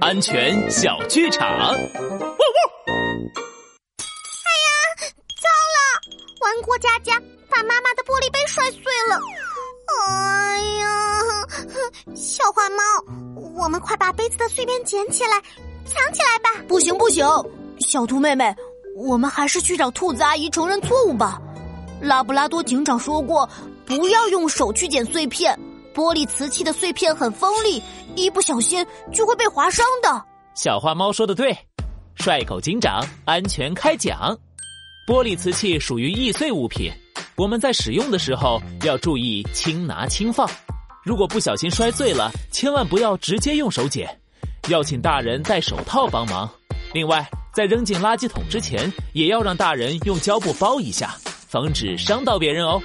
安全小剧场。呜呜！哎呀，糟了！玩过家家把妈妈的玻璃杯摔碎了。哎呀，小花猫，我们快把杯子的碎片捡起来，藏起来吧。不行不行，小兔妹妹，我们还是去找兔子阿姨承认错误吧。拉布拉多警长说过，不要用手去捡碎片。玻璃瓷器的碎片很锋利，一不小心就会被划伤的。小花猫说的对，帅狗警长安全开讲。玻璃瓷器属于易碎物品，我们在使用的时候要注意轻拿轻放。如果不小心摔碎了，千万不要直接用手捡，要请大人戴手套帮忙。另外，在扔进垃圾桶之前，也要让大人用胶布包一下，防止伤到别人哦。